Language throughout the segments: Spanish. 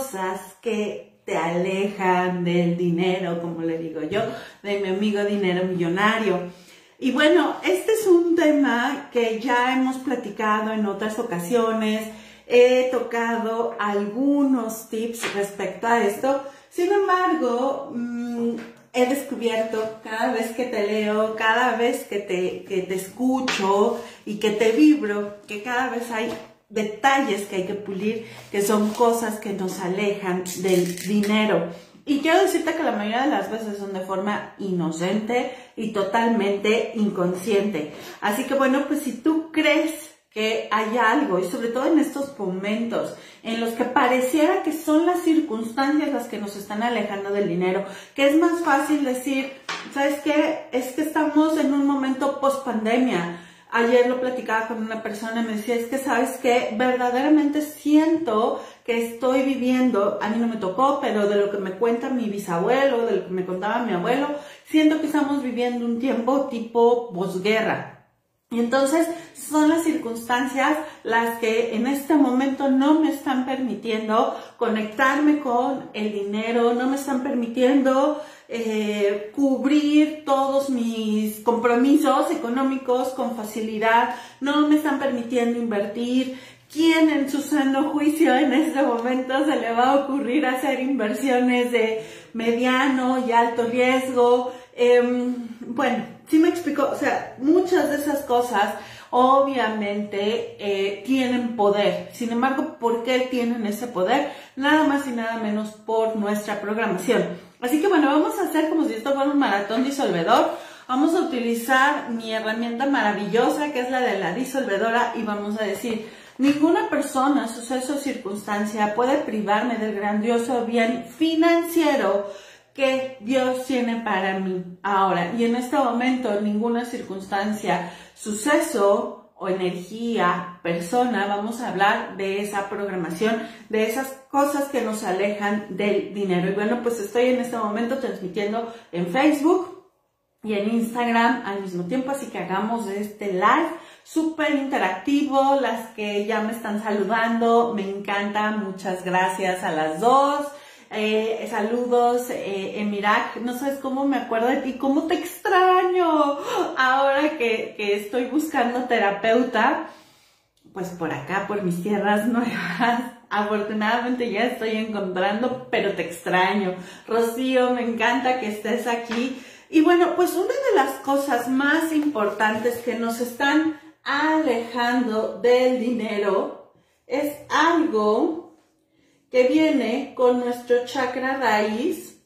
cosas que te alejan del dinero, como le digo yo, de mi amigo dinero millonario. Y bueno, este es un tema que ya hemos platicado en otras ocasiones. He tocado algunos tips respecto a esto. Sin embargo, mm, he descubierto cada vez que te leo, cada vez que te, que te escucho y que te vibro, que cada vez hay detalles que hay que pulir, que son cosas que nos alejan del dinero. Y quiero decirte que la mayoría de las veces son de forma inocente y totalmente inconsciente. Así que bueno, pues si tú crees que hay algo, y sobre todo en estos momentos en los que pareciera que son las circunstancias las que nos están alejando del dinero, que es más fácil decir, ¿sabes qué? Es que estamos en un momento post pandemia Ayer lo platicaba con una persona y me decía, es que sabes que verdaderamente siento que estoy viviendo, a mí no me tocó, pero de lo que me cuenta mi bisabuelo, de lo que me contaba mi abuelo, siento que estamos viviendo un tiempo tipo posguerra. Y entonces son las circunstancias las que en este momento no me están permitiendo conectarme con el dinero, no me están permitiendo eh, cubrir todos mis compromisos económicos con facilidad, no me están permitiendo invertir. ¿Quién en su sano juicio en este momento se le va a ocurrir hacer inversiones de mediano y alto riesgo? Em, bueno, sí me explico, o sea, muchas de esas cosas obviamente eh, tienen poder. Sin embargo, ¿por qué tienen ese poder? Nada más y nada menos por nuestra programación. Así que bueno, vamos a hacer como si esto fuera un maratón disolvedor. Vamos a utilizar mi herramienta maravillosa que es la de la disolvedora y vamos a decir, ninguna persona, suceso o circunstancia puede privarme del grandioso bien financiero que Dios tiene para mí ahora. Y en este momento, ninguna circunstancia, suceso o energía, persona, vamos a hablar de esa programación, de esas cosas que nos alejan del dinero. Y bueno, pues estoy en este momento transmitiendo en Facebook y en Instagram al mismo tiempo, así que hagamos este live súper interactivo, las que ya me están saludando, me encanta, muchas gracias a las dos. Eh, saludos eh, en no sabes cómo me acuerdo de ti, cómo te extraño ahora que, que estoy buscando terapeuta, pues por acá, por mis tierras nuevas. Afortunadamente ya estoy encontrando, pero te extraño. Rocío, me encanta que estés aquí. Y bueno, pues una de las cosas más importantes que nos están alejando del dinero es algo que viene con nuestro chakra raíz,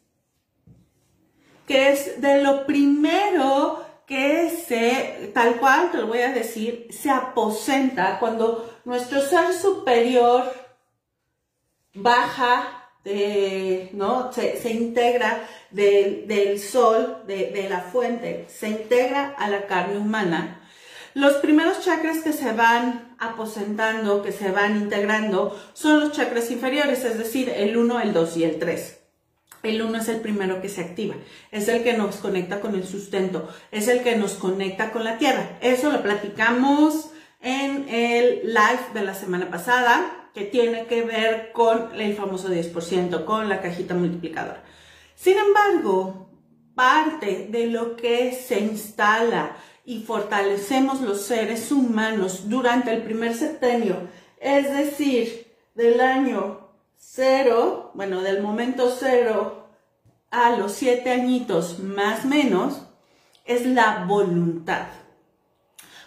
que es de lo primero que se, tal cual te lo voy a decir, se aposenta cuando nuestro ser superior baja, de, ¿no? Se, integra del sol, de, de la fuente, se integra a la carne humana los primeros chakras que se van aposentando, que se van integrando, son los chakras inferiores, es decir, el 1, el 2 y el 3. El 1 es el primero que se activa, es el que nos conecta con el sustento, es el que nos conecta con la tierra. Eso lo platicamos en el live de la semana pasada, que tiene que ver con el famoso 10%, con la cajita multiplicadora. Sin embargo, parte de lo que se instala y fortalecemos los seres humanos durante el primer septenio, es decir, del año cero, bueno, del momento cero a los siete añitos más menos, es la voluntad.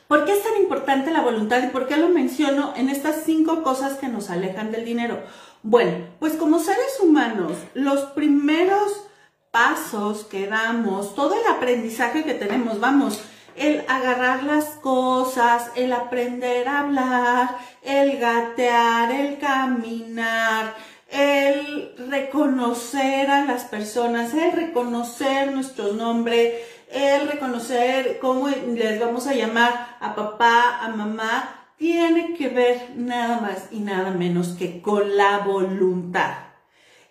¿Por qué es tan importante la voluntad y por qué lo menciono en estas cinco cosas que nos alejan del dinero? Bueno, pues como seres humanos, los primeros pasos que damos, todo el aprendizaje que tenemos, vamos, el agarrar las cosas, el aprender a hablar, el gatear, el caminar, el reconocer a las personas, el reconocer nuestro nombre, el reconocer cómo les vamos a llamar a papá, a mamá, tiene que ver nada más y nada menos que con la voluntad.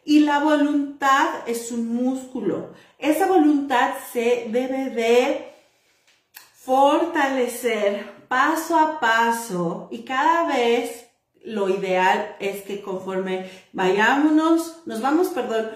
Y la voluntad es un músculo. Esa voluntad se debe de fortalecer paso a paso y cada vez lo ideal es que conforme vayámonos, nos vamos, perdón,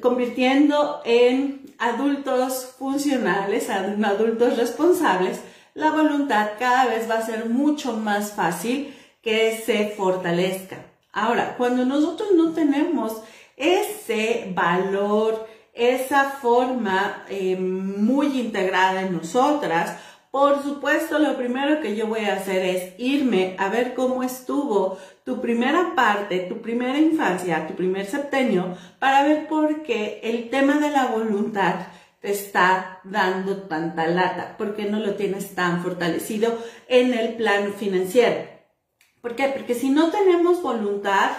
convirtiendo en adultos funcionales, en adultos responsables, la voluntad cada vez va a ser mucho más fácil que se fortalezca. Ahora, cuando nosotros no tenemos ese valor, esa forma eh, muy integrada en nosotras, por supuesto, lo primero que yo voy a hacer es irme a ver cómo estuvo tu primera parte, tu primera infancia, tu primer septenio, para ver por qué el tema de la voluntad te está dando tanta lata, por qué no lo tienes tan fortalecido en el plano financiero. ¿Por qué? Porque si no tenemos voluntad,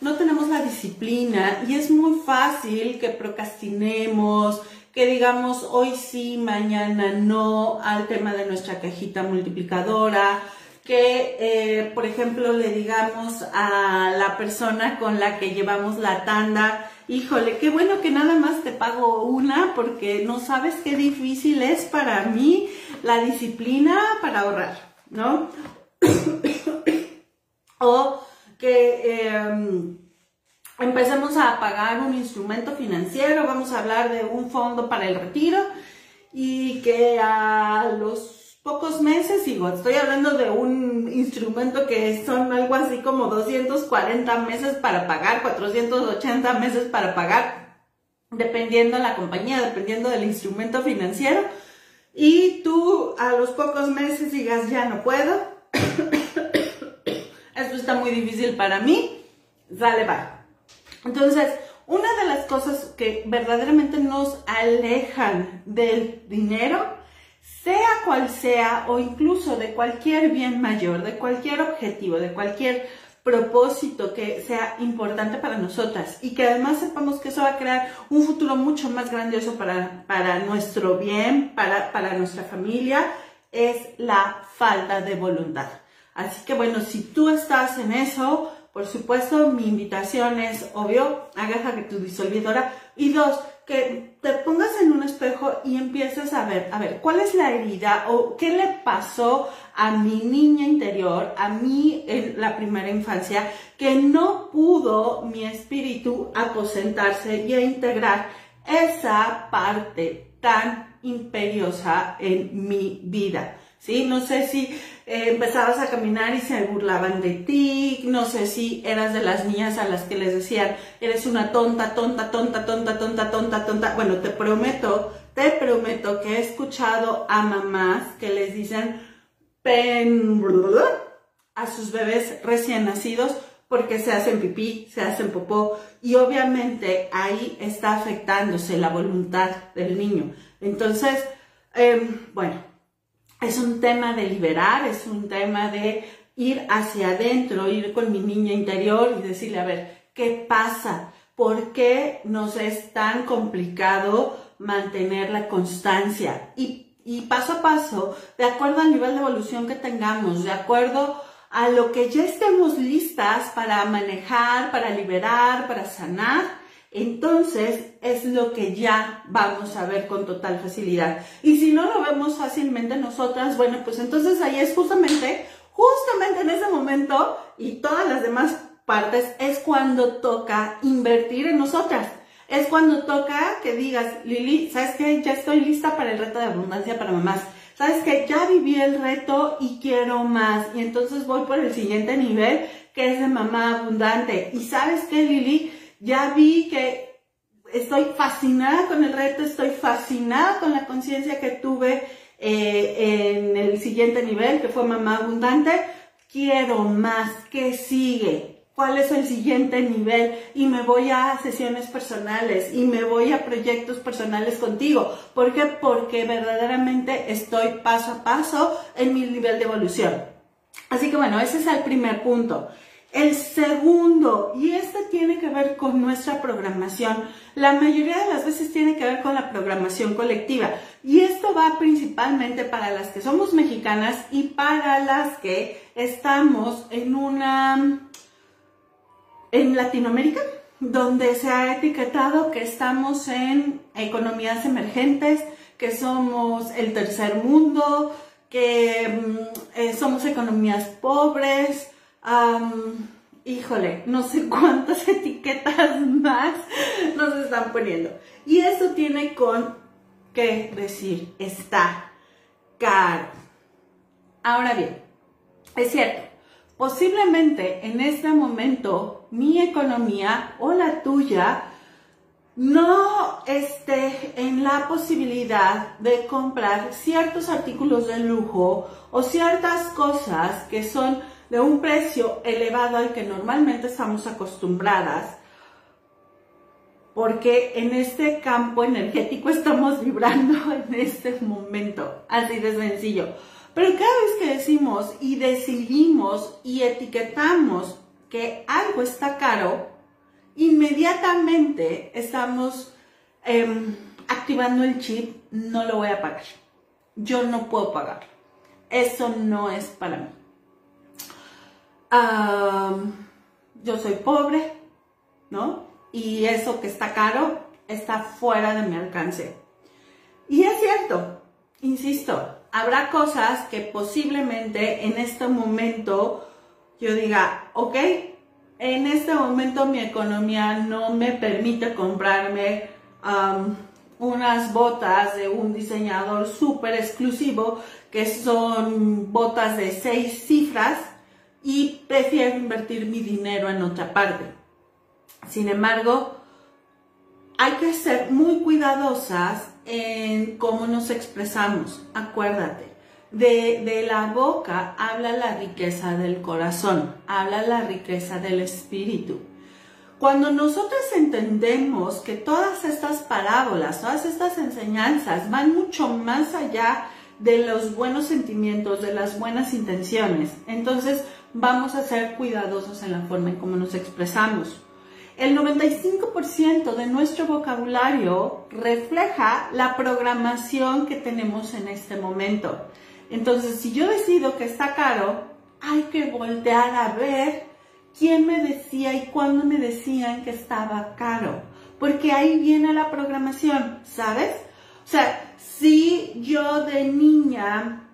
no tenemos la disciplina y es muy fácil que procrastinemos, que digamos hoy sí, mañana no al tema de nuestra cajita multiplicadora, que eh, por ejemplo le digamos a la persona con la que llevamos la tanda, híjole, qué bueno que nada más te pago una porque no sabes qué difícil es para mí la disciplina para ahorrar, ¿no? o que... Em, empecemos a pagar un instrumento financiero, vamos a hablar de un fondo para el retiro y que a los pocos meses, digo, estoy hablando de un instrumento que son algo así como 240 meses para pagar, 480 meses para pagar, dependiendo de la compañía, dependiendo del instrumento financiero, y tú a los pocos meses digas, ya no puedo, esto está muy difícil para mí, sale, va entonces, una de las cosas que verdaderamente nos alejan del dinero, sea cual sea, o incluso de cualquier bien mayor, de cualquier objetivo, de cualquier propósito que sea importante para nosotras y que además sepamos que eso va a crear un futuro mucho más grandioso para, para nuestro bien, para, para nuestra familia, es la falta de voluntad. Así que bueno, si tú estás en eso, por supuesto, mi invitación es, obvio, agarra tu disolvidora. Y dos, que te pongas en un espejo y empieces a ver, a ver, ¿cuál es la herida o qué le pasó a mi niña interior, a mí en la primera infancia, que no pudo mi espíritu aposentarse y a integrar esa parte tan imperiosa en mi vida? ¿sí? No sé si eh, empezabas a caminar y se burlaban de ti, no sé si eras de las niñas a las que les decían, eres una tonta, tonta, tonta, tonta, tonta, tonta, tonta. Bueno, te prometo, te prometo que he escuchado a mamás que les dicen pen a sus bebés recién nacidos porque se hacen pipí, se hacen popó y obviamente ahí está afectándose la voluntad del niño. Entonces, em, bueno, es un tema de liberar, es un tema de ir hacia adentro, ir con mi niña interior y decirle, a ver, ¿qué pasa? ¿Por qué nos es tan complicado mantener la constancia? Y, y paso a paso, de acuerdo al nivel de evolución que tengamos, de acuerdo a lo que ya estemos listas para manejar, para liberar, para sanar, entonces es lo que ya vamos a ver con total facilidad. Y si no lo vemos fácilmente nosotras, bueno, pues entonces ahí es justamente, justamente en ese momento y todas las demás partes es cuando toca invertir en nosotras. Es cuando toca que digas, Lili, ¿sabes qué? Ya estoy lista para el reto de abundancia para mamás. ¿Sabes qué? Ya viví el reto y quiero más. Y entonces voy por el siguiente nivel, que es de mamá abundante. ¿Y sabes qué, Lili? Ya vi que estoy fascinada con el reto, estoy fascinada con la conciencia que tuve eh, en el siguiente nivel, que fue mamá abundante. Quiero más, ¿qué sigue? ¿Cuál es el siguiente nivel? Y me voy a sesiones personales y me voy a proyectos personales contigo. ¿Por qué? Porque verdaderamente estoy paso a paso en mi nivel de evolución. Así que bueno, ese es el primer punto. El segundo, y este tiene que ver con nuestra programación, la mayoría de las veces tiene que ver con la programación colectiva. Y esto va principalmente para las que somos mexicanas y para las que estamos en una, en Latinoamérica, donde se ha etiquetado que estamos en economías emergentes, que somos el tercer mundo, que mm, eh, somos economías pobres, híjole, no sé cuántas etiquetas más nos están poniendo. Y eso tiene con qué decir, está caro. Ahora bien, es cierto, posiblemente en este momento mi economía o la tuya no esté en la posibilidad de comprar ciertos artículos de lujo o ciertas cosas que son de un precio elevado al que normalmente estamos acostumbradas, porque en este campo energético estamos vibrando en este momento, así de sencillo. Pero cada vez que decimos y decidimos y etiquetamos que algo está caro, inmediatamente estamos em, activando el chip, no lo voy a pagar. Yo no puedo pagar. Eso no es para mí. Yo soy pobre, ¿no? Y eso que está caro está fuera de mi alcance. Y es cierto, insisto, habrá cosas que posiblemente en este momento yo diga, ok, en este momento mi economía no me permite comprarme unas botas de un diseñador súper exclusivo que son botas de seis cifras y prefiero invertir mi dinero en otra parte. Sin embargo, hay que ser muy cuidadosas en cómo nos expresamos. Acuérdate, de, de, la boca habla la riqueza del corazón, habla la riqueza del espíritu. Cuando nosotros entendemos que todas estas parábolas, todas estas enseñanzas van mucho más allá de los buenos sentimientos, de las buenas intenciones, entonces vamos a ser cuidadosos en la forma en cómo nos expresamos. El 95% de nuestro vocabulario refleja la programación que tenemos en este momento. Entonces, si yo decido que está caro, hay que voltear a ver quién me decía y cuándo me decían que estaba caro. Porque ahí viene la programación, ¿sabes? O sea, si yo de niña,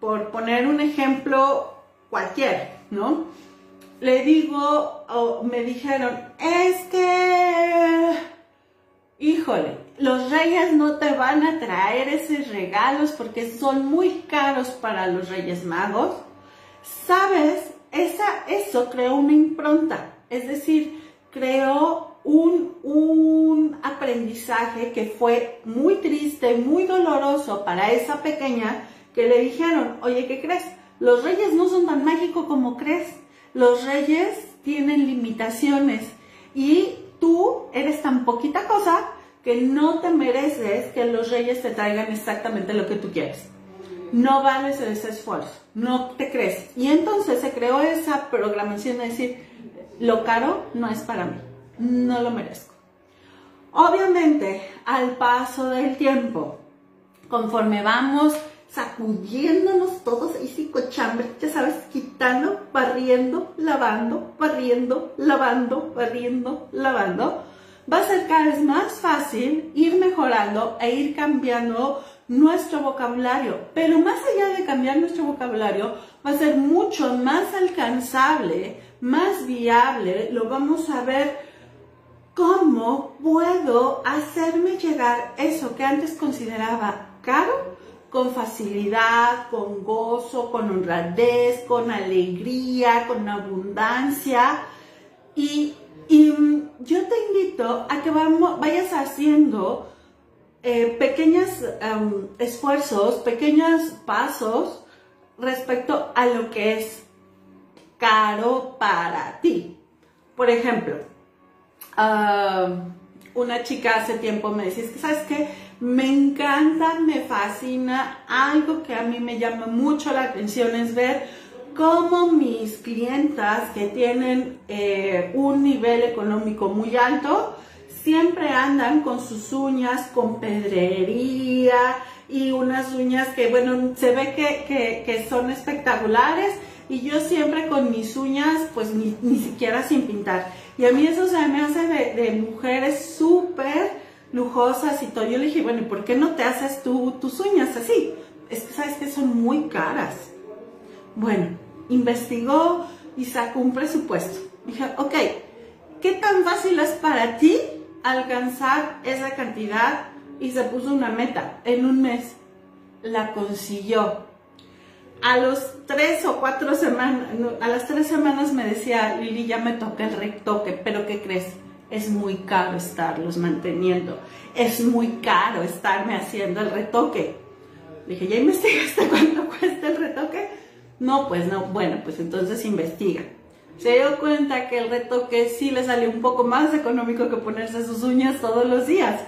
por poner un ejemplo cualquier, ¿no? le digo, o me dijeron, es que, híjole, los reyes no te van a traer esos regalos porque son muy caros para los reyes magos. ¿Sabes? Esa, eso creó una impronta, es decir, creó un, un aprendizaje que fue muy triste, muy doloroso para esa pequeña que le dijeron, oye, ¿qué crees? Los reyes no son tan mágicos como crees los reyes tienen limitaciones y tú eres tan poquita cosa que no te mereces que los reyes te traigan exactamente lo que tú quieres. No vales ese esfuerzo, no te crees. Y entonces se creó esa programación de decir, lo caro no es para mí, no lo merezco. Obviamente, al paso del tiempo, conforme vamos sacudiéndonos todos y psicochambre, ya sabes, quitando, barriendo, lavando, barriendo, lavando, barriendo, lavando, va a ser cada vez más fácil ir mejorando e ir cambiando nuestro vocabulario. Pero más allá de cambiar nuestro vocabulario, va a ser mucho más alcanzable, más viable, lo vamos a ver cómo puedo hacerme llegar eso que antes consideraba caro con facilidad, con gozo, con honradez, con alegría, con abundancia. Y, yo te invito a que vayas haciendo eh, pequeños esfuerzos, pequeños pasos respecto a lo que es caro para ti. Por ejemplo, una chica hace tiempo me decía, ¿sabes qué? Me encanta, me fascina, algo que a mí me llama mucho la atención es ver cómo mis clientas que tienen eh, un nivel económico muy alto, siempre andan con sus uñas con pedrería y unas uñas que, bueno, se ve que, son espectaculares y yo siempre con mis uñas, pues ni, siquiera sin pintar. Y a mí eso se me hace de, de mujeres súper lujosas y todo. Yo le dije, bueno, ¿y por qué no te haces tú tus uñas así? Es que sabes que son muy caras. Bueno, investigó y sacó un presupuesto. Dije, ok, ¿qué tan fácil es para ti alcanzar esa cantidad? Y se puso una meta en un mes. La consiguió. A los tres o cuatro semanas, a las tres semanas me decía, Lili, ya me toca el retoque, pero ¿qué crees? Es muy caro estarlos manteniendo. Es muy caro estarme haciendo el retoque. dije, ¿ya investigaste cuánto cuesta el retoque? No, pues no. Bueno, pues entonces investiga se dio cuenta que el retoque sí le salió un poco más económico que ponerse sus uñas todos los días.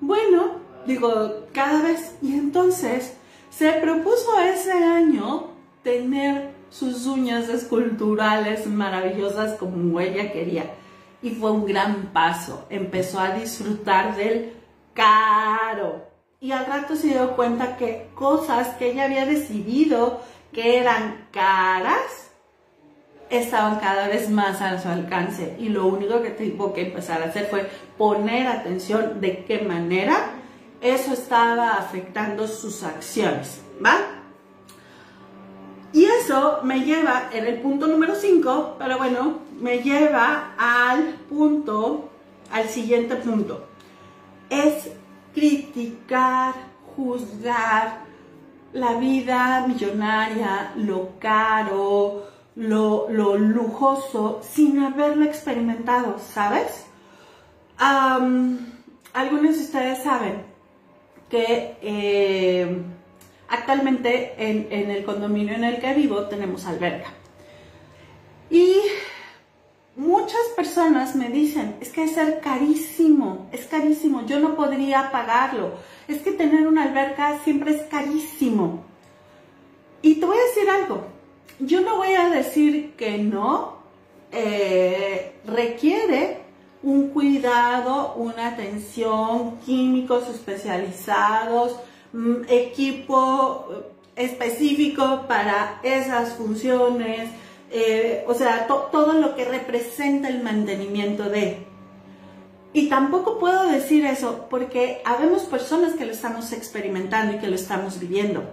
Bueno, digo, cada vez. Y entonces se propuso ese año tener sus uñas esculturales maravillosas como ella quería. Y fue un gran paso. Empezó a disfrutar del caro. Y al rato se dio cuenta que cosas que ella había decidido que eran caras, estaban cada vez más a su alcance y lo único que tuvo que empezar a hacer fue poner atención de qué manera eso estaba afectando sus acciones, ¿va? Eso me lleva en el punto número 5, pero bueno, me lleva al punto, al siguiente punto. Es criticar, juzgar la vida millonaria, lo caro, lo, lujoso sin haberlo experimentado, ¿sabes? algunos de ustedes saben que eh, actualmente en, el condominio en el que vivo tenemos alberca. Y muchas personas me dicen, es que es ser carísimo, es carísimo, yo no podría pagarlo. Es que tener una alberca siempre es carísimo. Y te voy a decir algo, yo no voy a decir que no, eh, requiere un cuidado, una atención, químicos especializados, equipo específico para esas funciones, eh, o sea, todo lo que representa el mantenimiento de. Y tampoco puedo decir eso porque habemos personas que lo estamos experimentando y que lo estamos viviendo.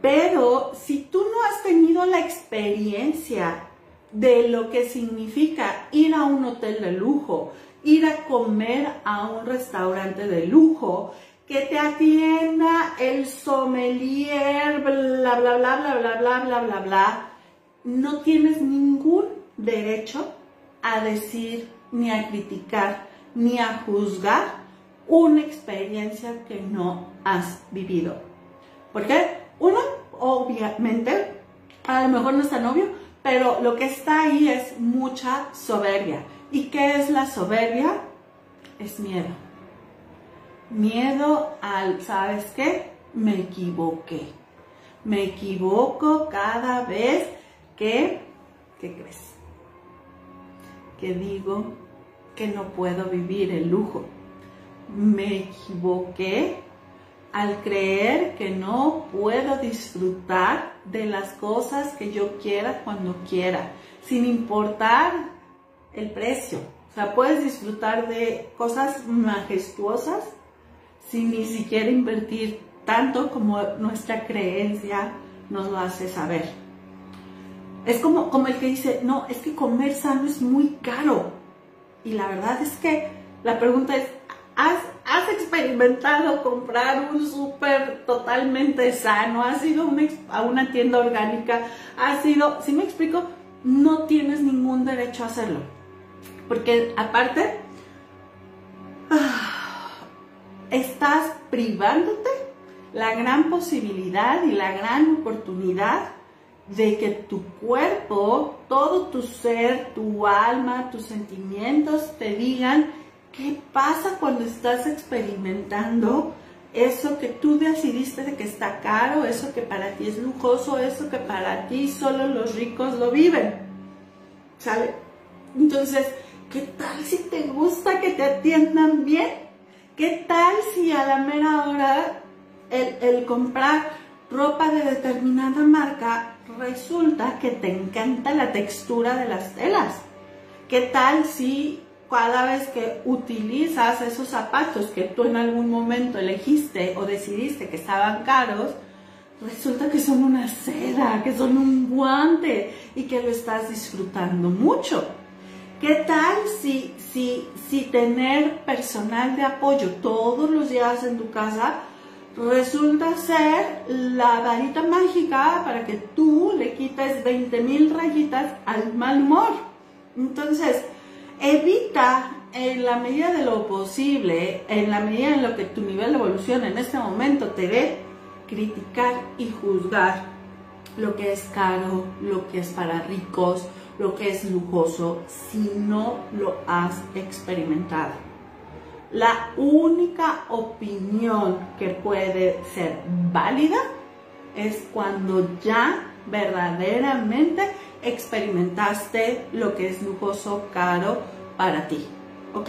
Pero si tú no has tenido la experiencia de lo que significa ir a un hotel de lujo, ir a comer a un restaurante de lujo, que te atienda el sommelier, bla, bla, bla, bla, bla, bla, bla, bla, bla, no tienes ningún derecho a decir, ni a criticar, ni a juzgar una experiencia que no has vivido. ¿Por qué? Uno, obviamente, a lo mejor no es tan obvio, pero lo que está ahí es mucha soberbia. ¿Y qué es la soberbia? Es miedo. Miedo al, ¿sabes qué? Me equivoqué. Me equivoco cada vez que, ¿qué crees? Que digo que no puedo vivir el lujo. Me equivoqué al creer que no puedo disfrutar de las cosas que yo quiera cuando quiera, sin importar el precio. O sea, puedes disfrutar de cosas majestuosas sin ni siquiera invertir tanto como nuestra creencia nos lo hace saber. Es como, como el que dice, no, es que comer sano es muy caro. Y la verdad es que la pregunta es, ¿has has experimentado comprar un súper totalmente sano, has ido a una tienda orgánica, has ido, si me explico, no tienes ningún derecho a hacerlo. Porque aparte, ah, estás privándote la gran posibilidad y la gran oportunidad de que tu cuerpo, todo tu ser, tu alma, tus sentimientos te digan ¿Qué pasa cuando estás experimentando eso que tú decidiste de que está caro, eso que para ti es lujoso, eso que para ti solo los ricos lo viven? ¿Sale? Entonces, ¿qué tal si te gusta que te atiendan bien? ¿Qué tal si a la mera hora el, comprar ropa de determinada marca resulta que te encanta la textura de las telas? ¿Qué tal si cada vez que utilizas esos zapatos que tú en algún momento elegiste o decidiste que estaban caros, resulta que son una seda, que son un guante y que lo estás disfrutando mucho. ¿Qué tal si, si, si tener personal de apoyo todos los días en tu casa resulta ser la varita mágica para que tú le quites 20 mil rayitas al mal humor? Entonces, evita en la medida de lo posible, en la medida en lo que tu nivel de evolución en este momento te dé, criticar y juzgar lo que es caro, lo que es para ricos, lo que es lujoso, si no lo has experimentado. La única opinión que puede ser válida es cuando ya verdaderamente experimentaste lo que es lujoso, caro para ti. ¿Ok?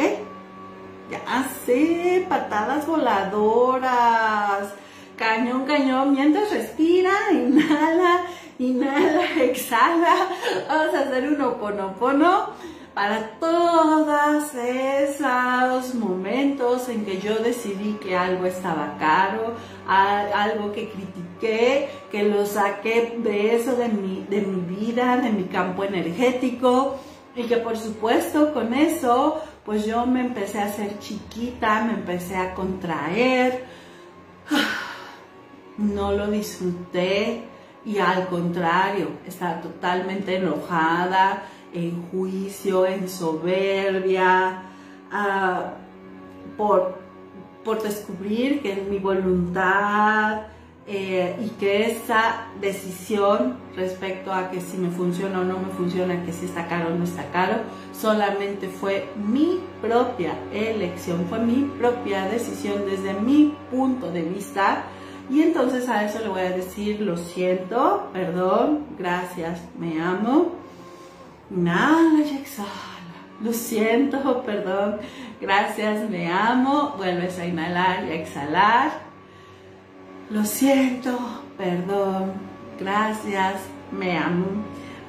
Ya sé, patadas voladoras, cañón, cañón, mientras respira, inhala, inhala, exhala. Vamos a hacer un oponopono para todos esos momentos en que yo decidí que algo estaba caro, algo que critiqué, que lo saqué de eso de mi, de mi vida, de mi campo energético. Y que por supuesto con eso pues yo me empecé a hacer chiquita, me empecé a contraer, no lo disfruté y al contrario, estaba totalmente enojada, en juicio, en soberbia, ah, por, por descubrir que mi voluntad, eh, y que esa decisión respecto a que si me funciona o no me funciona, que si está caro o no está caro, solamente fue mi propia elección, fue mi propia decisión desde mi punto de vista. Y entonces a eso le voy a decir, lo siento, perdón, gracias, me amo. Nada, y exhala. Lo siento, perdón, gracias, me amo. Vuelves a inhalar y exhalar lo siento, perdón, gracias, me amo.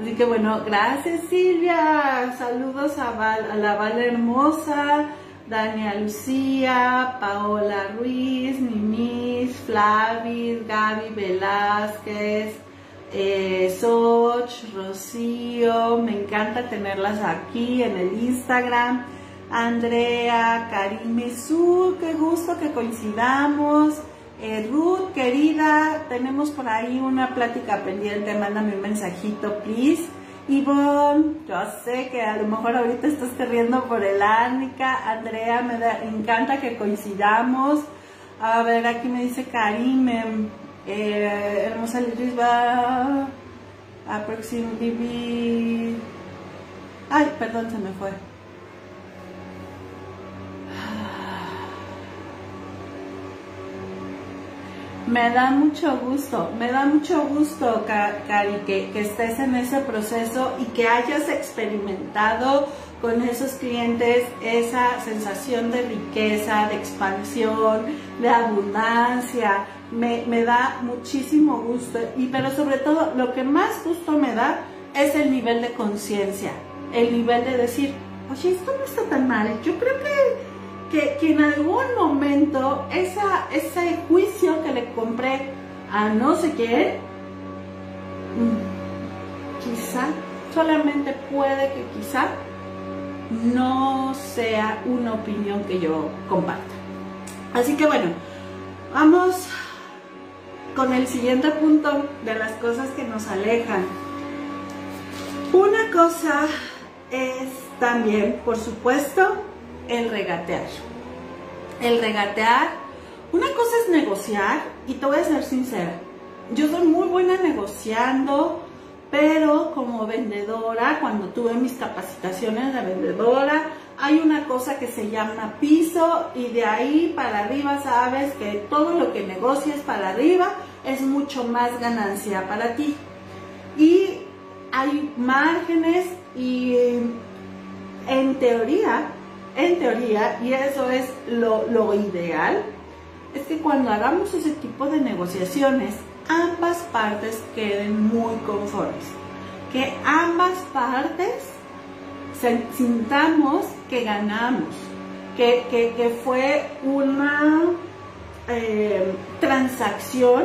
Así que bueno, gracias Silvia, saludos a, la Val Hermosa, Dania Lucía, Paola Ruiz, Mimis, Flavis, Gaby Velázquez, eh, Soch, Rocío, me encanta tenerlas aquí en el Instagram. Andrea, Karime Su, qué gusto que coincidamos. Eh, Ruth, querida, tenemos por ahí una plática pendiente, mándame un mensajito, please. Ivonne, yo sé que a lo mejor ahorita estás corriendo por el Árnica. Andrea, me encanta que coincidamos. A ver, aquí me dice Karim, eh, hermosa Liris va aproximadamente. Ay, perdón, se me fue. Me da mucho gusto, me da mucho gusto, Cari, que, estés en ese proceso y que hayas experimentado con esos clientes esa sensación de riqueza, de expansión, de abundancia. Me, me da muchísimo gusto, y pero sobre todo lo que más gusto me da es el nivel de conciencia, el nivel de decir, oye, esto no está tan mal, yo creo que que, en algún momento esa, ese juicio que le compré a no sé quién, mm, quizá, solamente puede que quizá no sea una opinión que yo comparta. Así que bueno, vamos con el siguiente punto de las cosas que nos alejan. Una cosa es también, por supuesto, el regatear. El regatear, una cosa es negociar, y te voy a ser sincera, yo soy muy buena negociando, pero como vendedora, cuando tuve mis capacitaciones de vendedora, hay una cosa que se llama piso y de ahí para arriba sabes que todo lo que negocies para arriba es mucho más ganancia para ti. Y hay márgenes y en teoría en teoría, y eso es lo, ideal, es que cuando hagamos ese tipo de negociaciones, ambas partes queden muy conformes. Que ambas partes sintamos que ganamos, que, fue una eh, transacción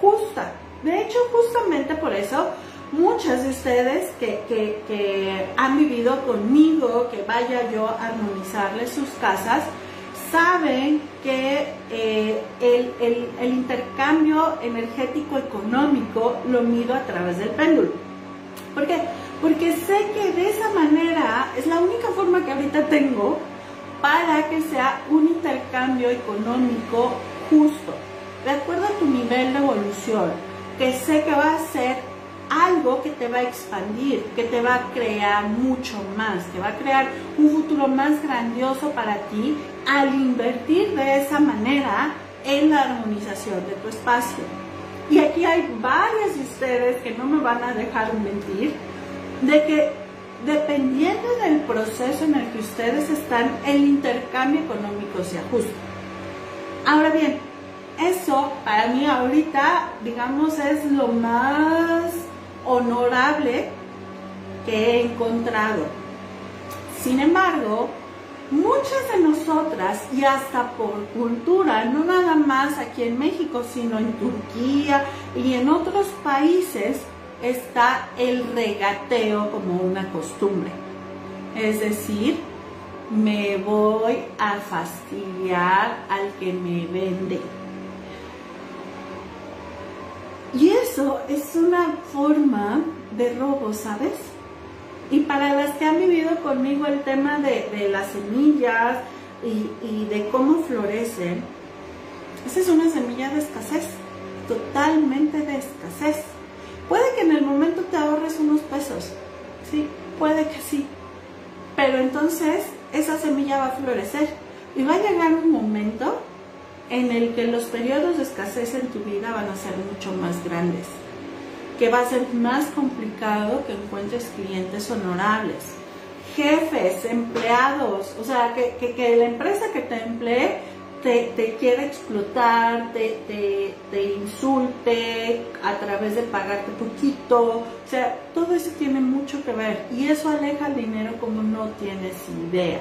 justa. De hecho, justamente por eso, muchas de ustedes que, han vivido conmigo, que vaya yo a armonizarles sus casas, saben que eh, el, intercambio energético económico lo mido a través del péndulo. ¿Por qué? Porque sé que de esa manera es la única forma que ahorita tengo para que sea un intercambio económico justo, de acuerdo a tu nivel de evolución, que sé que va a ser algo que te va a expandir, que te va a crear mucho más, que va a crear un futuro más grandioso para ti al invertir de esa manera en la armonización de tu espacio. Y aquí hay varias de ustedes que no me van a dejar mentir, de que dependiendo del proceso en el que ustedes están, el intercambio económico se ajusta. Ahora bien, eso para mí ahorita, digamos, es lo más honorable que he encontrado. Sin embargo, muchas de nosotras, y hasta por cultura, no nada más aquí en México, sino en Turquía y en otros países, está el regateo como una costumbre. Es decir, me voy a fastidiar al que me vende y eso es una forma de robo, ¿sabes? Y para las que han vivido conmigo el tema de, las semillas y, de cómo florecen, esa es una semilla de escasez, totalmente de escasez. Puede que en el momento te ahorres unos pesos, sí, puede que sí, pero entonces esa semilla va a florecer y va a llegar un momento en el que los periodos de escasez en tu vida van a ser mucho más grandes, que va a ser más complicado que encuentres clientes honorables, jefes, empleados, o sea, que, la empresa que te emplee te, te quiere explotar, te, te, te, insulte a través de pagarte poquito, o sea, todo eso tiene mucho que ver y eso aleja el dinero como no tienes idea,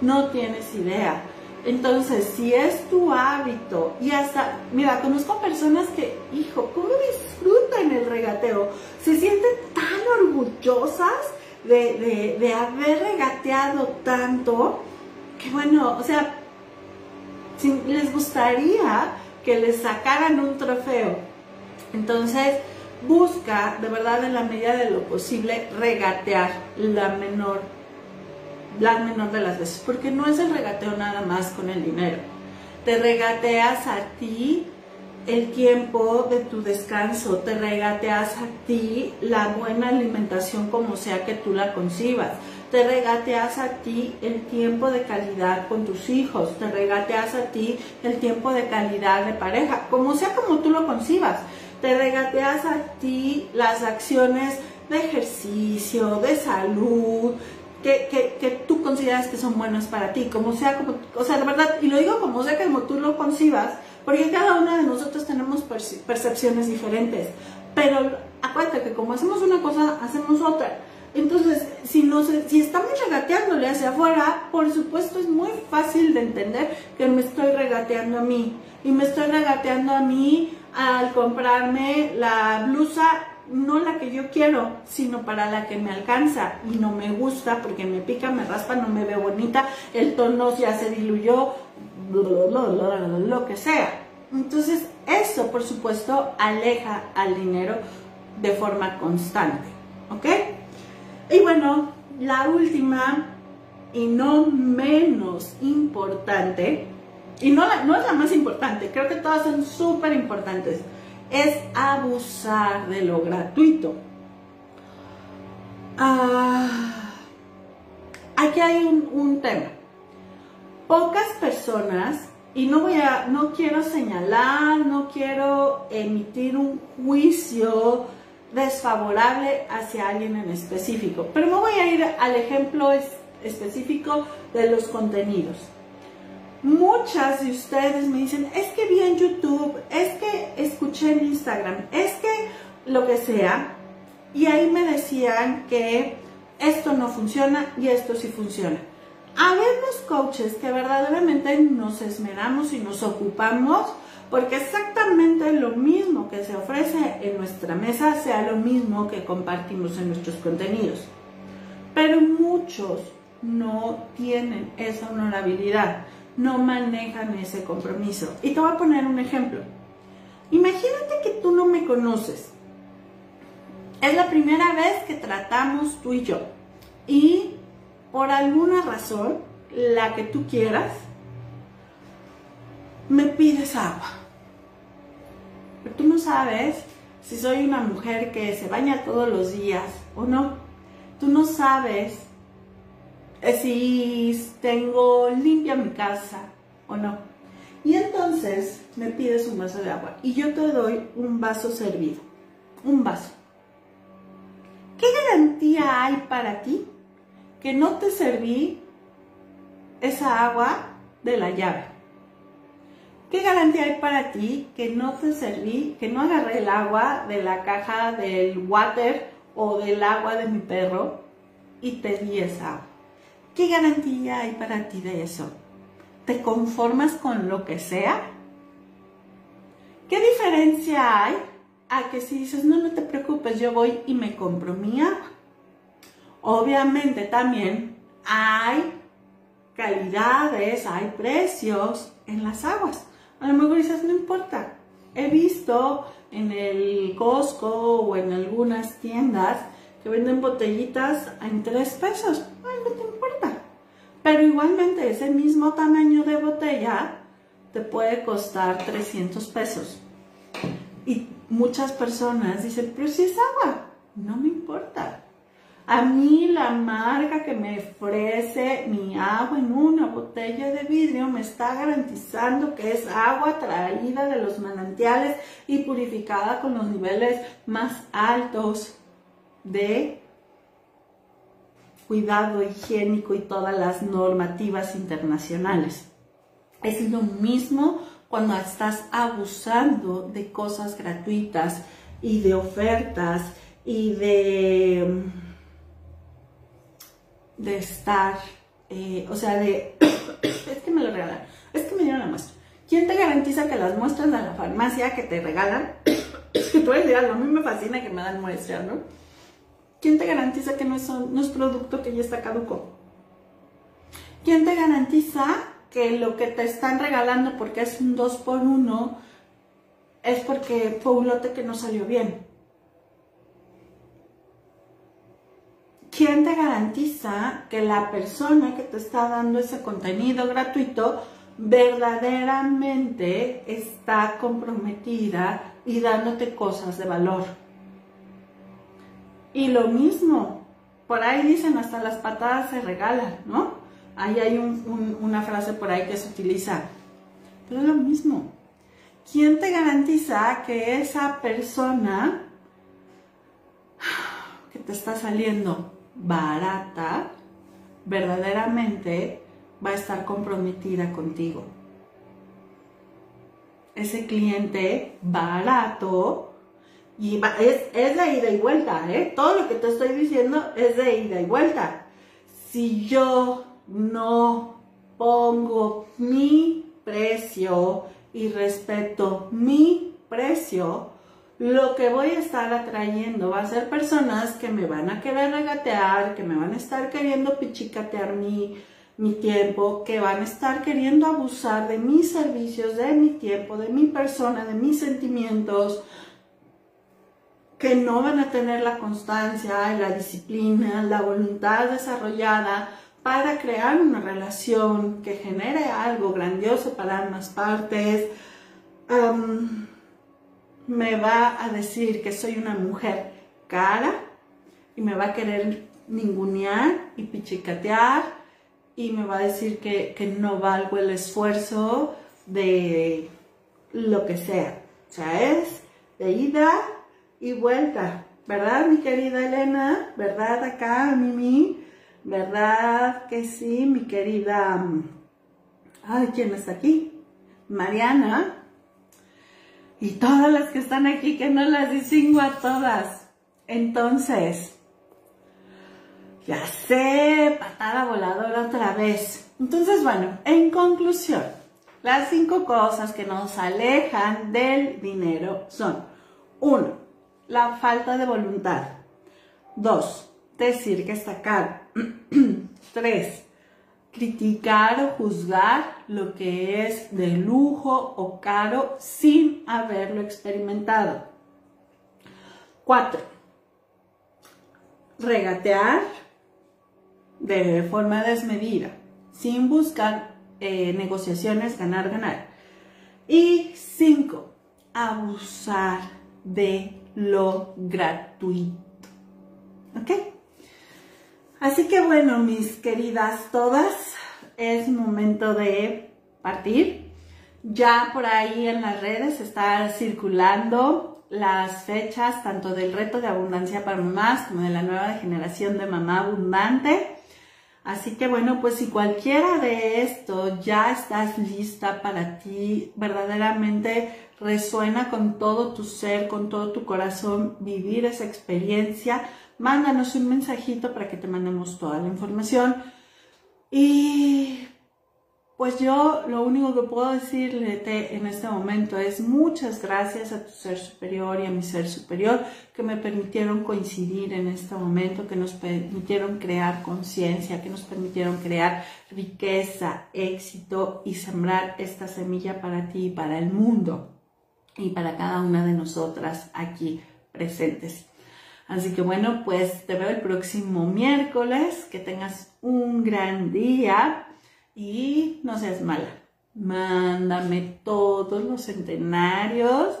no tienes idea. Entonces, si es tu hábito, y hasta, mira, conozco personas que, hijo, ¿cómo disfrutan el regateo? Se sienten tan orgullosas de, de, haber regateado tanto, que bueno, o sea, si les gustaría que les sacaran un trofeo. Entonces, busca, de verdad, en la medida de lo posible, regatear la menor la menor de las veces, porque no es el regateo nada más con el dinero. Te regateas a ti el tiempo de tu descanso, te regateas a ti la buena alimentación como sea que tú la concibas, te regateas a ti el tiempo de calidad con tus hijos, te regateas a ti el tiempo de calidad de pareja, como sea como tú lo concibas, te regateas a ti las acciones de ejercicio, de salud, que, que, tú consideras que son buenas para ti, como sea, como, o sea, de verdad, y lo digo como sea como tú lo concibas, porque cada una de nosotros tenemos percepciones diferentes, pero acuérdate que como hacemos una cosa, hacemos otra. Entonces, si, nos, si estamos regateándole hacia afuera, por supuesto es muy fácil de entender que me estoy regateando a mí. Y me estoy regateando a mí al comprarme la blusa no la que yo quiero, sino para la que me alcanza y no me gusta porque me pica, me raspa, no me ve bonita, el tono ya se diluyó, lo que sea. Entonces, eso, por supuesto, aleja al dinero de forma constante, ¿ok? Y bueno, la última y no menos importante, y no, no es la más importante, creo que todas son súper importantes, es abusar de lo gratuito. Ah, aquí hay un, tema. Pocas personas, y no voy a, no quiero señalar, no quiero emitir un juicio desfavorable hacia alguien en específico, pero me voy a ir al ejemplo específico de los contenidos muchas de ustedes me dicen, es que vi en YouTube, es que escuché en Instagram, es que lo que sea, y ahí me decían que esto no funciona y esto sí funciona. Habemos coaches que verdaderamente nos esmeramos y nos ocupamos porque exactamente lo mismo que se ofrece en nuestra mesa sea lo mismo que compartimos en nuestros contenidos. Pero muchos no tienen esa honorabilidad, no manejan ese compromiso. Y te voy a poner un ejemplo. Imagínate que tú no me conoces. Es la primera vez que tratamos tú y yo. Y por alguna razón, la que tú quieras, me pides agua. Pero tú no sabes si soy una mujer que se baña todos los días o no. Tú no sabes si tengo limpia mi casa o no. Y entonces me pides un vaso de agua y yo te doy un vaso servido, un vaso. ¿Qué garantía hay para ti que no te serví esa agua de la llave? ¿Qué garantía hay para ti que no te serví, que no agarré el agua de la caja del water o del agua de mi perro y te di esa agua? ¿Qué garantía hay para ti de eso? ¿Te conformas con lo que sea? ¿Qué diferencia hay a que si dices, no, no te preocupes, yo voy y me compro mi agua? Obviamente también hay calidades, hay precios en las aguas. A lo mejor dices, no importa. He visto en el Costco o en algunas tiendas que venden botellitas en tres pesos. Ay, no te importa. Pero igualmente ese mismo tamaño de botella te puede costar 300 pesos. Y muchas personas dicen, pero si es agua, no me importa. A mí la marca que me ofrece mi agua en una botella de vidrio me está garantizando que es agua traída de los manantiales y purificada con los niveles más altos de cuidado higiénico y todas las normativas internacionales. Es lo mismo cuando estás abusando de cosas gratuitas y de ofertas y de, de estar, eh, o sea, de, es que me lo regalan, es que me dieron la muestra. ¿Quién te garantiza que las muestras de la farmacia que te regalan, que tú eres a mí me fascina que me dan muestras, ¿no? ¿Quién te garantiza que no es, producto que ya está caduco? ¿Quién te garantiza que lo que te están regalando porque es un 2 por 1 es porque fue un lote que no salió bien? ¿Quién te garantiza que la persona que te está dando ese contenido gratuito verdaderamente está comprometida y dándote cosas de valor? Y lo mismo, por ahí dicen hasta las patadas se regalan, ¿no? Ahí hay una frase por ahí que se utiliza. Pero es lo mismo. ¿Quién te garantiza que esa persona que te está saliendo barata, verdaderamente va a estar comprometida contigo? Ese cliente barato y es, es de ida y vuelta, ¿eh? Todo lo que te estoy diciendo es de ida y vuelta. Si yo no pongo mi precio y respeto mi precio, lo que voy a estar atrayendo va a ser personas que me van a querer regatear, que me van a estar queriendo pichicatear mi, mi tiempo, que van a estar queriendo abusar de mis servicios, de mi tiempo, de mi persona, de mis sentimientos, que no van a tener la constancia, la disciplina, la voluntad desarrollada para crear una relación que genere algo grandioso para ambas partes, me va a decir que soy una mujer cara y me va a querer ningunear y pichicatear y me va a decir que, que no valgo el esfuerzo de lo que sea. O sea, es de ida y vuelta, ¿verdad, mi querida Elena? ¿Verdad acá, Mimi? ¿Verdad que sí, mi querida... Ay, ¿quién está aquí? Mariana. Y todas las que están aquí, que no las distingo a todas. Entonces, ya sé, patada voladora otra vez. Entonces, bueno, en conclusión, las cinco cosas que nos alejan del dinero son, uno, la falta de voluntad. Dos, decir que caro. Tres, criticar o juzgar lo que es de lujo o caro sin haberlo experimentado. Cuatro, regatear de forma desmedida, sin buscar eh, negociaciones ganar, ganar. Y cinco, abusar de lo gratuito. ¿Ok? Así que bueno, mis queridas todas, es momento de partir. Ya por ahí en las redes está circulando las fechas tanto del reto de abundancia para mamás como de la nueva generación de mamá abundante. Así que bueno, pues si cualquiera de esto ya estás lista para ti, verdaderamente resuena con todo tu ser, con todo tu corazón vivir esa experiencia, mándanos un mensajito para que te mandemos toda la información. Y pues yo lo único que puedo decirle en este momento es muchas gracias a tu ser superior y a mi ser superior que me permitieron coincidir en este momento, que nos permitieron crear conciencia, que nos permitieron crear riqueza, éxito y sembrar esta semilla para ti y para el mundo y para cada una de nosotras aquí presentes. Así que bueno, pues te veo el próximo miércoles, que tengas un gran día y no seas mala. Mándame todos los centenarios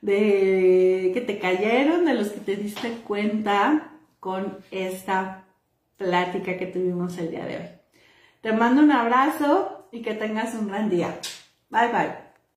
de que te cayeron, de los que te diste cuenta con esta plática que tuvimos el día de hoy. Te mando un abrazo y que tengas un gran día. Bye bye.